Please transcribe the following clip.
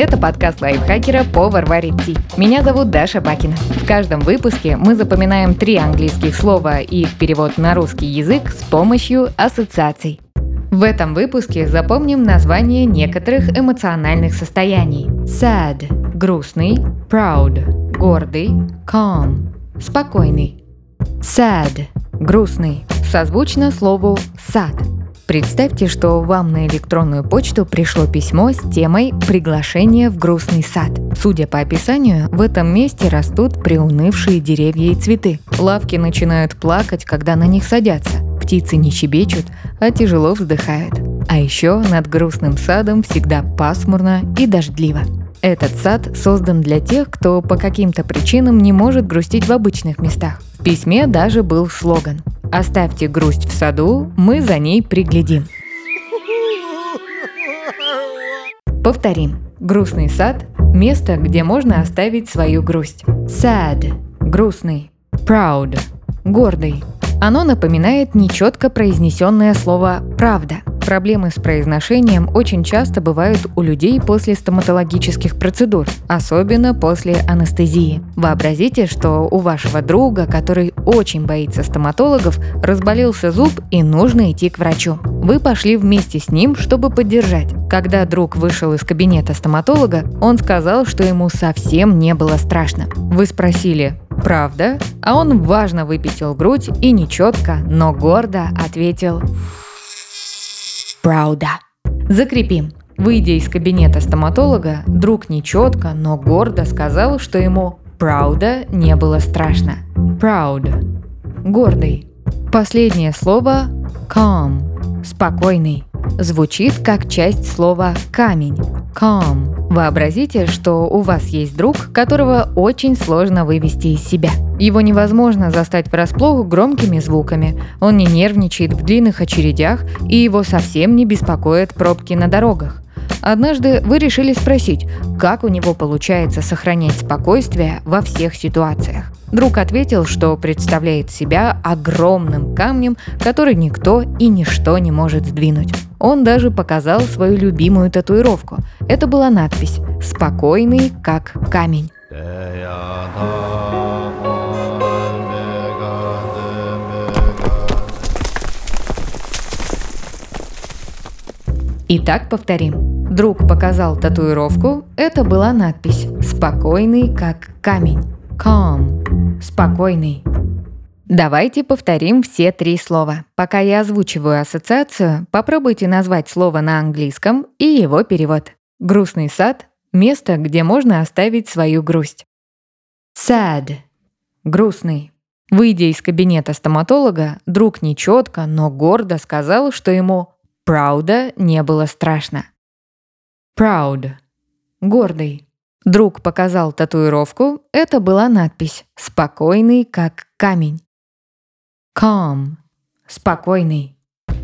Это подкаст лайфхакера «Повар варит ти». Меня зовут Даша Бакина. В каждом выпуске мы запоминаем три английских слова и их перевод на русский язык с помощью ассоциаций. В этом выпуске запомним название некоторых эмоциональных состояний. Sad – грустный, proud – гордый, calm – спокойный. Sad – грустный, созвучно слову сад. Представьте, что вам на электронную почту пришло письмо с темой «Приглашение в грустный сад». Судя по описанию, в этом месте растут приунывшие деревья и цветы. Лавки начинают плакать, когда на них садятся. Птицы не щебечут, а тяжело вздыхают. А еще над грустным садом всегда пасмурно и дождливо. Этот сад создан для тех, кто по каким-то причинам не может грустить в обычных местах. В письме даже был слоган Оставьте грусть в саду, мы за ней приглядим. Повторим. Грустный сад – место, где можно оставить свою грусть. Sad – грустный. Proud – гордый. Оно напоминает нечетко произнесенное слово «правда». Проблемы с произношением очень часто бывают у людей после стоматологических процедур, особенно после анестезии. Вообразите, что у вашего друга, который очень боится стоматологов, разболелся зуб и нужно идти к врачу. Вы пошли вместе с ним, чтобы поддержать. Когда друг вышел из кабинета стоматолога, он сказал, что ему совсем не было страшно. Вы спросили, правда? А он важно выпятил грудь и нечетко, но гордо ответил правда. Закрепим. Выйдя из кабинета стоматолога, друг нечетко, но гордо сказал, что ему правда не было страшно. Proud. Гордый. Последнее слово calm. Спокойный. Звучит как часть слова камень. Calm. Вообразите, что у вас есть друг, которого очень сложно вывести из себя. Его невозможно застать врасплох громкими звуками, он не нервничает в длинных очередях и его совсем не беспокоят пробки на дорогах. Однажды вы решили спросить, как у него получается сохранять спокойствие во всех ситуациях. Друг ответил, что представляет себя огромным камнем, который никто и ничто не может сдвинуть. Он даже показал свою любимую татуировку. Это была надпись «Спокойный, как камень». Итак, повторим. Друг показал татуировку, это была надпись «Спокойный, как камень». Calm. Спокойный. Давайте повторим все три слова. Пока я озвучиваю ассоциацию, попробуйте назвать слово на английском и его перевод. Грустный сад – место, где можно оставить свою грусть. Sad – грустный. Выйдя из кабинета стоматолога, друг нечетко, но гордо сказал, что ему «правда» не было страшно. Proud – гордый. Друг показал татуировку, это была надпись «Спокойный, как камень». Calm – спокойный.